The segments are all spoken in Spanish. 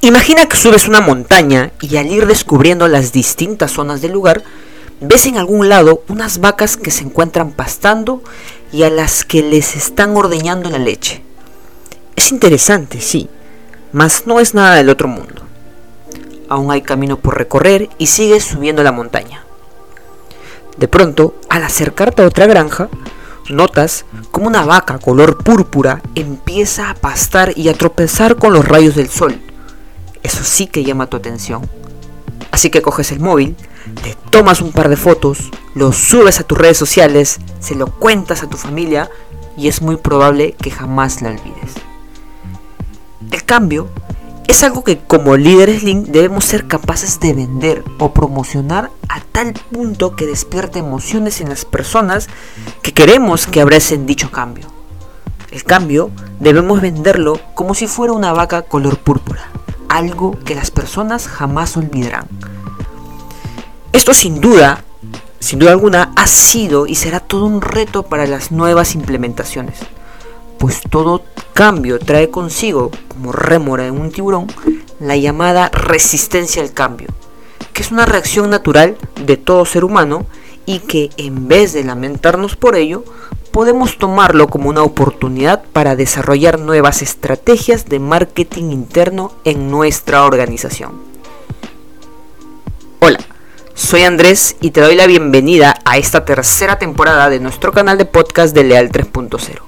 Imagina que subes una montaña y al ir descubriendo las distintas zonas del lugar, ves en algún lado unas vacas que se encuentran pastando y a las que les están ordeñando la leche. Es interesante, sí, mas no es nada del otro mundo. Aún hay camino por recorrer y sigues subiendo la montaña. De pronto, al acercarte a otra granja, notas como una vaca color púrpura empieza a pastar y a tropezar con los rayos del sol eso sí que llama tu atención. Así que coges el móvil, te tomas un par de fotos, lo subes a tus redes sociales, se lo cuentas a tu familia y es muy probable que jamás la olvides. El cambio es algo que como líderes Link debemos ser capaces de vender o promocionar a tal punto que despierte emociones en las personas que queremos que abracen dicho cambio. El cambio debemos venderlo como si fuera una vaca color púrpura algo que las personas jamás olvidarán. Esto sin duda, sin duda alguna, ha sido y será todo un reto para las nuevas implementaciones, pues todo cambio trae consigo, como rémora en un tiburón, la llamada resistencia al cambio, que es una reacción natural de todo ser humano y que en vez de lamentarnos por ello, podemos tomarlo como una oportunidad para desarrollar nuevas estrategias de marketing interno en nuestra organización. Hola, soy Andrés y te doy la bienvenida a esta tercera temporada de nuestro canal de podcast de Leal 3.0,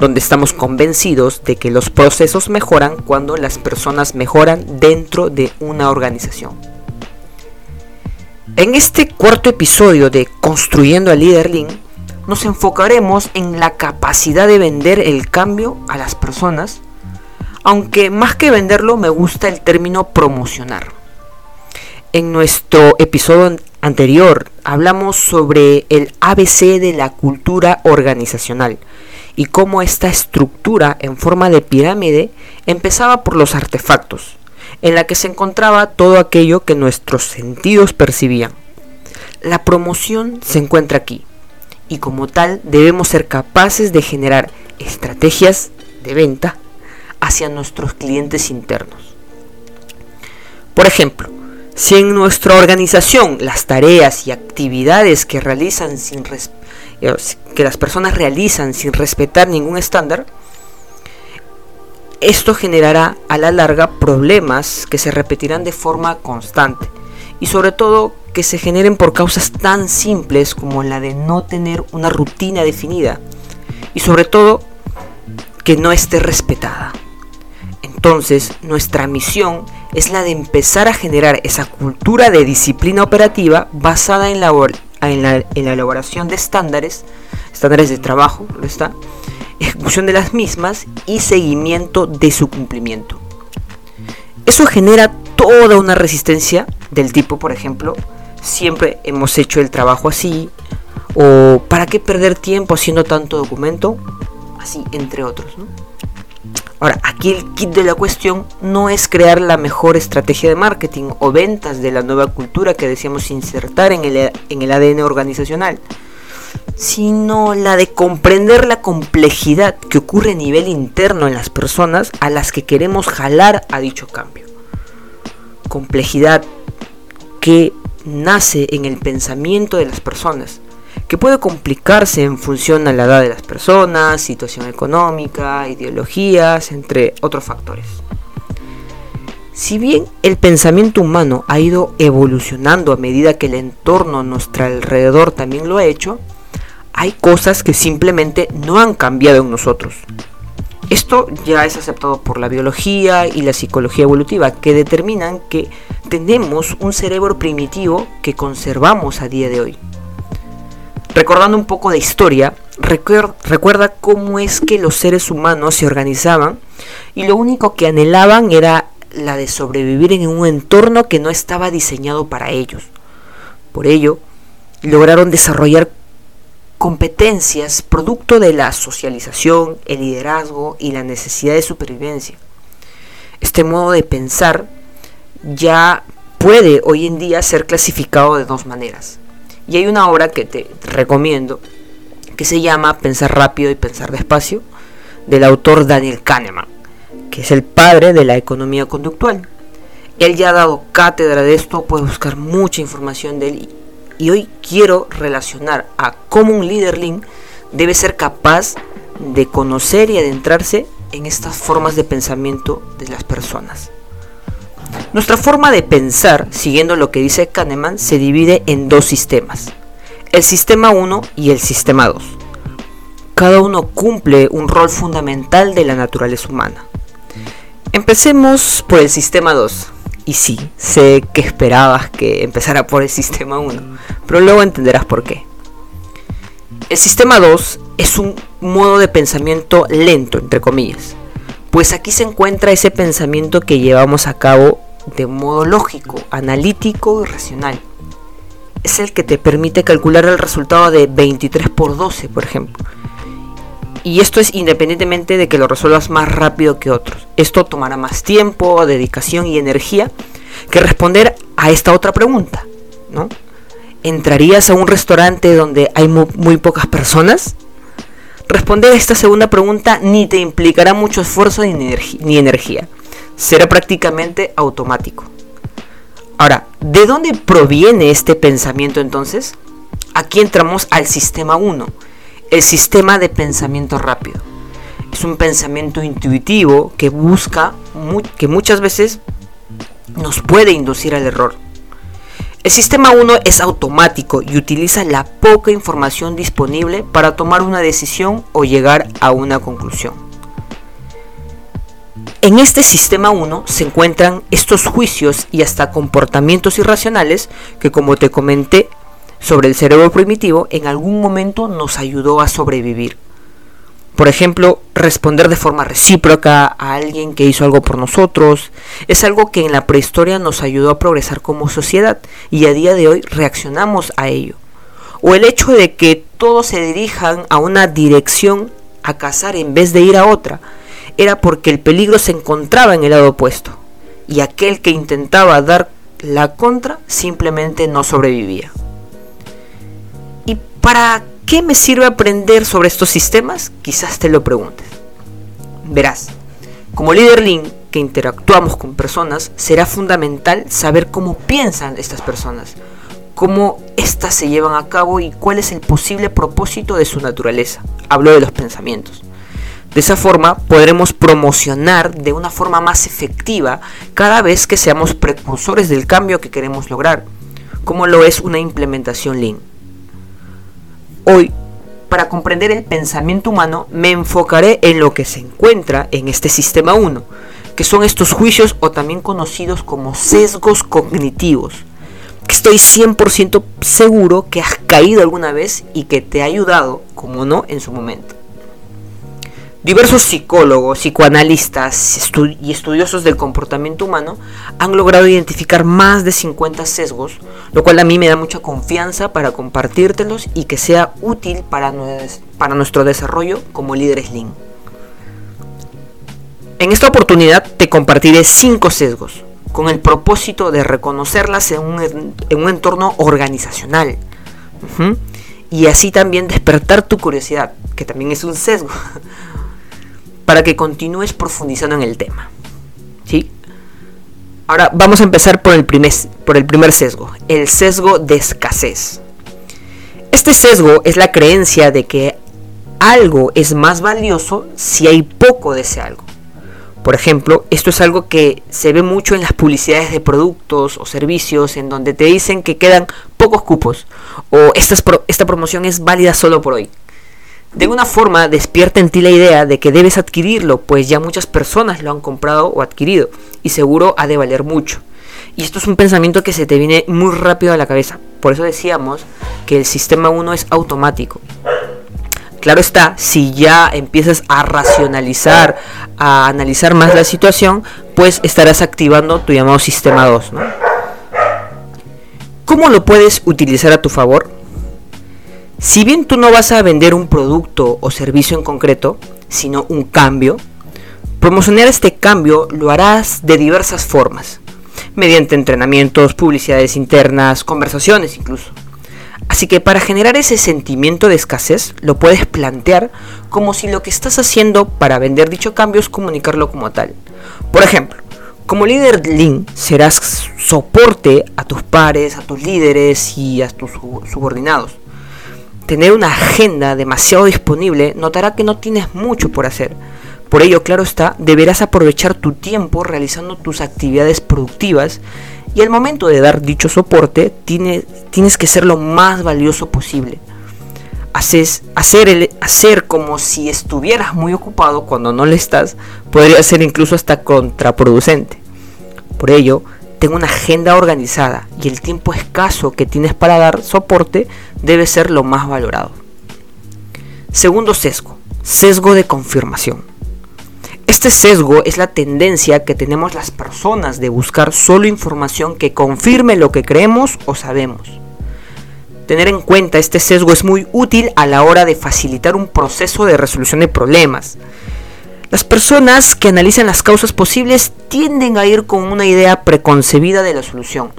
donde estamos convencidos de que los procesos mejoran cuando las personas mejoran dentro de una organización. En este cuarto episodio de Construyendo al Líder nos enfocaremos en la capacidad de vender el cambio a las personas, aunque más que venderlo me gusta el término promocionar. En nuestro episodio anterior hablamos sobre el ABC de la cultura organizacional y cómo esta estructura en forma de pirámide empezaba por los artefactos, en la que se encontraba todo aquello que nuestros sentidos percibían. La promoción se encuentra aquí, y como tal debemos ser capaces de generar estrategias de venta hacia nuestros clientes internos. Por ejemplo, si en nuestra organización las tareas y actividades que realizan sin eh, que las personas realizan sin respetar ningún estándar, esto generará a la larga problemas que se repetirán de forma constante y sobre todo que se generen por causas tan simples como la de no tener una rutina definida y sobre todo que no esté respetada. Entonces, nuestra misión es la de empezar a generar esa cultura de disciplina operativa basada en la, elaboración de estándares, estándares de trabajo, está? ejecución de las mismas y seguimiento de su cumplimiento. Eso genera toda una resistencia del tipo, por ejemplo, siempre hemos hecho el trabajo así, o para qué perder tiempo haciendo tanto documento, así, entre otros. Ahora, aquí el kit de la cuestión no es crear la mejor estrategia de marketing o ventas de la nueva cultura que deseamos insertar en el, en el ADN organizacional, sino la de comprender la complejidad que ocurre a nivel interno en las personas a las que queremos jalar a dicho cambio. Complejidad que nace en el pensamiento de las personas, que puede complicarse en función a la edad de las personas, situación económica, ideologías, entre otros factores. Si bien el pensamiento humano ha ido evolucionando a medida que el entorno a nuestro alrededor también lo ha hecho, hay cosas que simplemente no han cambiado en nosotros. Esto ya es aceptado por la biología y la psicología evolutiva, que determinan que tenemos un cerebro primitivo que conservamos a día de hoy. Recordando un poco de historia, recuerda cómo es que los seres humanos se organizaban y lo único que anhelaban era la de sobrevivir en un entorno que no estaba diseñado para ellos. Por ello, lograron desarrollar competencias producto de la socialización, el liderazgo y la necesidad de supervivencia. Este modo de pensar ya puede hoy en día ser clasificado de dos maneras. Y hay una obra que te recomiendo que se llama Pensar rápido y pensar despacio del autor Daniel Kahneman, que es el padre de la economía conductual. Él ya ha dado cátedra de esto, puedes buscar mucha información de él. Y hoy quiero relacionar a cómo un líder Lean debe ser capaz de conocer y adentrarse en estas formas de pensamiento de las personas. Nuestra forma de pensar, siguiendo lo que dice Kahneman, se divide en dos sistemas, el sistema 1 y el sistema 2. Cada uno cumple un rol fundamental de la naturaleza humana. Empecemos por el sistema 2. Y sí, sé que esperabas que empezara por el sistema 1, pero luego entenderás por qué. El sistema 2 es un modo de pensamiento lento, entre comillas, pues aquí se encuentra ese pensamiento que llevamos a cabo de modo lógico, analítico y racional. Es el que te permite calcular el resultado de 23 por 12, por ejemplo. Y esto es independientemente de que lo resuelvas más rápido que otros. Esto tomará más tiempo, dedicación y energía que responder a esta otra pregunta, ¿no? ¿Entrarías a un restaurante donde hay muy, pocas personas? Responder a esta segunda pregunta ni te implicará mucho esfuerzo ni, energía. Será prácticamente automático. Ahora, ¿de dónde proviene este pensamiento entonces? Aquí entramos al sistema 1, el sistema de pensamiento rápido. Es un pensamiento intuitivo que busca, que muchas veces nos puede inducir al error. El sistema 1 es automático y utiliza la poca información disponible para tomar una decisión o llegar a una conclusión. En este sistema 1 se encuentran estos juicios y hasta comportamientos irracionales que como te comenté sobre el cerebro primitivo en algún momento nos ayudó a sobrevivir. Por ejemplo, responder de forma recíproca a alguien que hizo algo por nosotros es algo que en la prehistoria nos ayudó a progresar como sociedad y a día de hoy reaccionamos a ello. O el hecho de que todos se dirijan a una dirección a cazar en vez de ir a otra era porque el peligro se encontraba en el lado opuesto y aquel que intentaba dar la contra simplemente no sobrevivía. ¿Y para ¿Qué me sirve aprender sobre estos sistemas? Quizás te lo preguntes. Verás, como líder Lean que interactuamos con personas, será fundamental saber cómo piensan estas personas, cómo éstas se llevan a cabo y cuál es el posible propósito de su naturaleza. Hablo de los pensamientos. De esa forma podremos promocionar de una forma más efectiva cada vez que seamos precursores del cambio que queremos lograr, como lo es una implementación Lean. Hoy, para comprender el pensamiento humano, me enfocaré en lo que se encuentra en este sistema 1, que son estos juicios o también conocidos como sesgos cognitivos, que estoy 100% seguro que has caído alguna vez y que te ha ayudado, como no, en su momento. Diversos psicólogos, psicoanalistas y estudiosos del comportamiento humano han logrado identificar más de 50 sesgos, lo cual a mí me da mucha confianza para compartírtelos y que sea útil para, nuestro desarrollo como líderes Lean. En esta oportunidad te compartiré 5 sesgos, con el propósito de reconocerlas en un entorno organizacional. Y así también despertar tu curiosidad, que también es un sesgo. Para que continúes profundizando en el tema. ¿Sí? Ahora vamos a empezar por el, primer, por el primer sesgo, el sesgo de escasez. Este sesgo es la creencia de que algo es más valioso si hay poco de ese algo. Por ejemplo, esto es algo que se ve mucho en las publicidades de productos o servicios en donde te dicen que quedan pocos cupos o esta, esta promoción es válida solo por hoy. De alguna forma despierta en ti la idea de que debes adquirirlo, pues ya muchas personas lo han comprado o adquirido y seguro ha de valer mucho. Y esto es un pensamiento que se te viene muy rápido a la cabeza. Por eso decíamos que el sistema 1 es automático. Claro está, si ya empiezas a racionalizar, a analizar más la situación, pues estarás activando tu llamado sistema 2. ¿Cómo lo puedes utilizar a tu favor? Si bien tú no vas a vender un producto o servicio en concreto, sino un cambio, promocionar este cambio lo harás de diversas formas, mediante entrenamientos, publicidades internas, conversaciones incluso. Así que para generar ese sentimiento de escasez, lo puedes plantear como si lo que estás haciendo para vender dicho cambio es comunicarlo como tal. Por ejemplo, Como líder Lean serás soporte a tus pares, a tus líderes y a tus subordinados. Tener una agenda demasiado disponible notará que no tienes mucho por hacer. Por ello, claro está, deberás aprovechar tu tiempo realizando tus actividades productivas y al momento de dar dicho soporte tienes, que ser lo más valioso posible. Hacer, hacer como si estuvieras muy ocupado cuando no le estás podría ser incluso hasta contraproducente. Por ello, tengo una agenda organizada y el tiempo escaso que tienes para dar soporte debe ser lo más valorado. Segundo sesgo, sesgo de confirmación. Este sesgo es la tendencia que tenemos las personas de buscar solo información que confirme lo que creemos o sabemos. Tener en cuenta este sesgo es muy útil a la hora de facilitar un proceso de resolución de problemas. Las personas que analizan las causas posibles tienden a ir con una idea preconcebida de la solución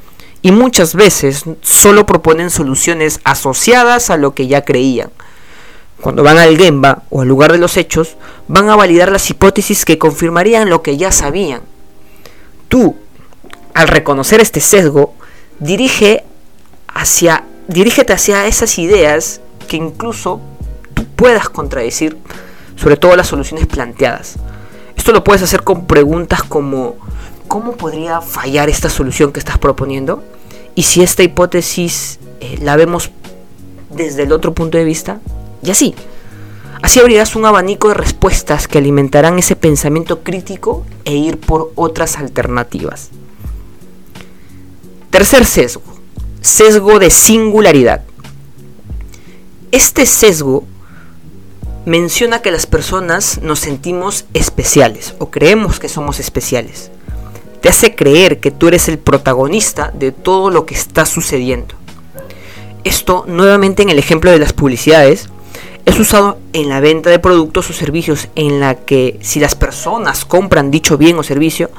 y muchas veces solo proponen soluciones asociadas a lo que ya creían. Cuando van al Gemba o al lugar de los hechos, van a validar las hipótesis que confirmarían lo que ya sabían. Tú, al reconocer este sesgo, dirige hacia, dirígete hacia esas ideas que incluso tú puedas contradecir sobre todo las soluciones planteadas. Esto lo puedes hacer con preguntas como ¿cómo podría fallar esta solución que estás proponiendo? Y si esta hipótesis eh, la vemos desde el otro punto de vista, y así. Así abrirás un abanico de respuestas que alimentarán ese pensamiento crítico e ir por otras alternativas. Tercer sesgo, sesgo de singularidad. Este sesgo menciona que las personas nos sentimos especiales o creemos que somos especiales. Te hace creer que tú eres el protagonista de todo lo que está sucediendo. Esto, nuevamente en el ejemplo de las publicidades, es usado en la venta de productos o servicios en la que si las personas compran dicho bien o servicio,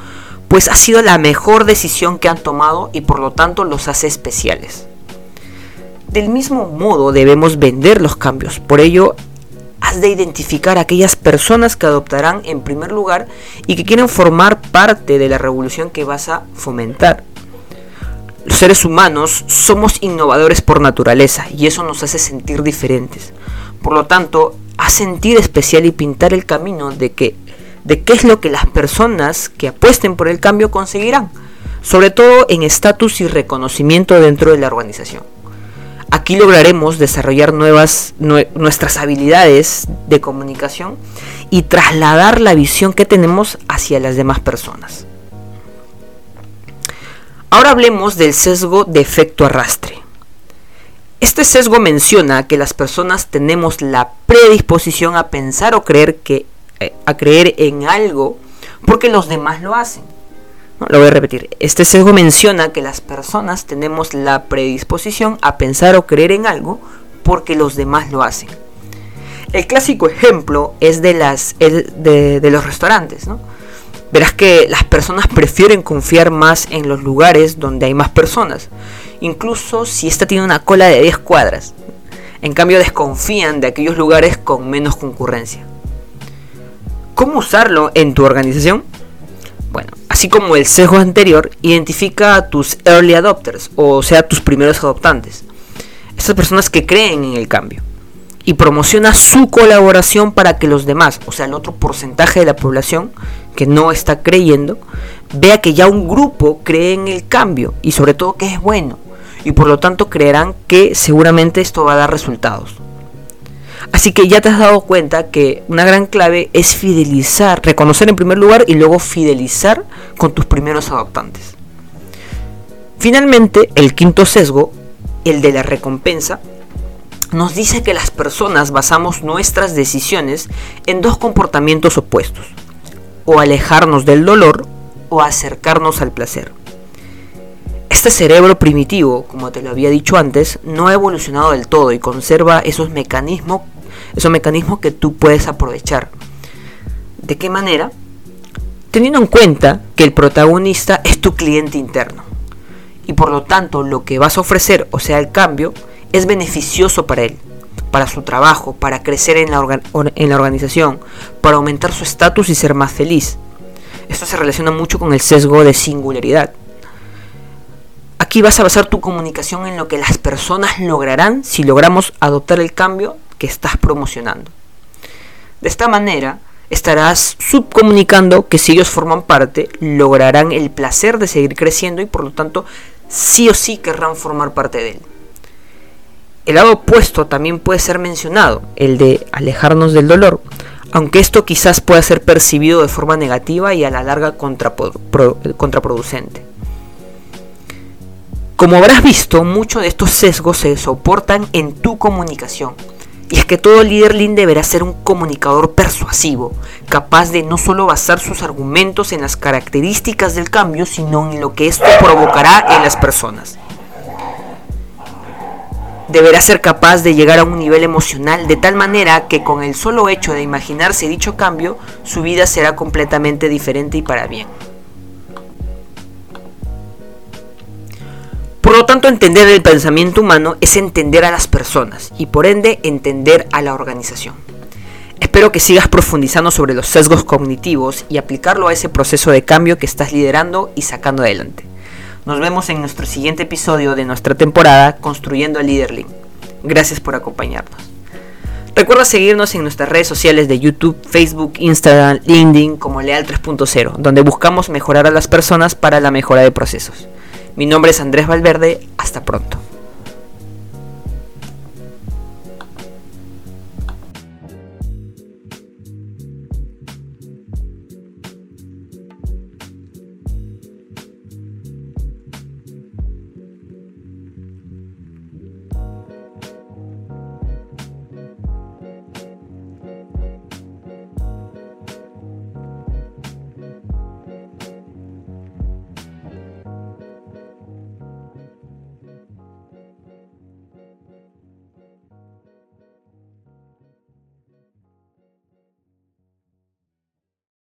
pues ha sido la mejor decisión que han tomado y por lo tanto los hace especiales. Del mismo modo debemos vender los cambios, por ello de identificar a aquellas personas que adoptarán en primer lugar y que quieren formar parte de la revolución que vas a fomentar. Los seres humanos somos innovadores por naturaleza y eso nos hace sentir diferentes. Por lo tanto, a sentir especial y pintar el camino de que de qué es lo que las personas que apuesten por el cambio conseguirán, sobre todo en estatus y reconocimiento dentro de la organización. Aquí lograremos desarrollar nuevas, nuestras habilidades de comunicación y trasladar la visión que tenemos hacia las demás personas. Ahora hablemos del sesgo de efecto arrastre. Este sesgo menciona que las personas tenemos la predisposición a pensar o creer que eh, a creer en algo porque los demás lo hacen. Lo voy a repetir. Este sesgo menciona que las personas tenemos la predisposición a pensar o creer en algo porque los demás lo hacen. El clásico ejemplo es de, las, de, los restaurantes. Verás que las personas prefieren confiar más en los lugares donde hay más personas, incluso si ésta tiene una cola de 10 cuadras. En cambio desconfían de aquellos lugares con menos concurrencia. ¿Cómo usarlo en tu organización? Bueno, así como el sesgo anterior, identifica a tus early adopters, o sea, tus primeros adoptantes. Estas personas que creen en el cambio. Y promociona su colaboración para que los demás, o sea, el otro porcentaje de la población que no está creyendo, vea que ya un grupo cree en el cambio y sobre todo que es bueno. Y por lo tanto creerán que seguramente esto va a dar resultados. Así que ya te has dado cuenta que una gran clave es fidelizar, reconocer en primer lugar y luego fidelizar con tus primeros adoptantes. Finalmente, el quinto sesgo, el de la recompensa, nos dice que las personas basamos nuestras decisiones en dos comportamientos opuestos, o alejarnos del dolor o acercarnos al placer. Este cerebro primitivo, como te lo había dicho antes, no ha evolucionado del todo y conserva esos mecanismos, esos mecanismos que tú puedes aprovechar. ¿De qué manera? Teniendo en cuenta que el protagonista es tu cliente interno y por lo tanto lo que vas a ofrecer, o sea, el cambio, es beneficioso para él, para su trabajo, para crecer en la, en la organización, para aumentar su estatus y ser más feliz. Esto se relaciona mucho con el sesgo de singularidad. Aquí vas a basar tu comunicación en lo que las personas lograrán si logramos adoptar el cambio que estás promocionando. De esta manera, estarás subcomunicando que si ellos forman parte, lograrán el placer de seguir creciendo y por lo tanto sí o sí querrán formar parte de él. El lado opuesto también puede ser mencionado, el de alejarnos del dolor, aunque esto quizás pueda ser percibido de forma negativa y a la larga contraproducente. Como habrás visto, muchos de estos sesgos se soportan en tu comunicación. Y es que todo líder lean deberá ser un comunicador persuasivo, capaz de no solo basar sus argumentos en las características del cambio, sino en lo que esto provocará en las personas deberá ser capaz de llegar a un nivel emocional de tal manera que con el solo hecho de imaginarse dicho cambio, su vida será completamente diferente y para bien. Por lo tanto, entender el pensamiento humano es entender a las personas y por ende entender a la organización. Espero que sigas profundizando sobre los sesgos cognitivos y aplicarlo a ese proceso de cambio que estás liderando y sacando adelante. Nos vemos en nuestro siguiente episodio de nuestra temporada Construyendo el Leaderling. Gracias por acompañarnos. Recuerda seguirnos en nuestras redes sociales de YouTube, Facebook, Instagram, LinkedIn como Leal 3.0, donde buscamos mejorar a las personas para la mejora de procesos. Mi nombre es Andrés Valverde, hasta pronto.